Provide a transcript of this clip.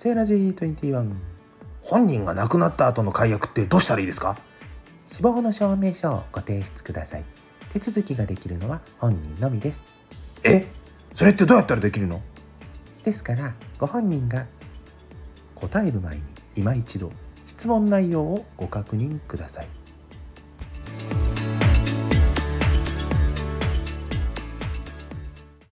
セーラジー21本人が亡くなった後の解約ってどうしたらいいですか？死亡の証明書をご提出ください。手続きができるのは本人のみです。え？それってどうやったらできるの？ですからご本人が答える前に今一度質問内容をご確認ください。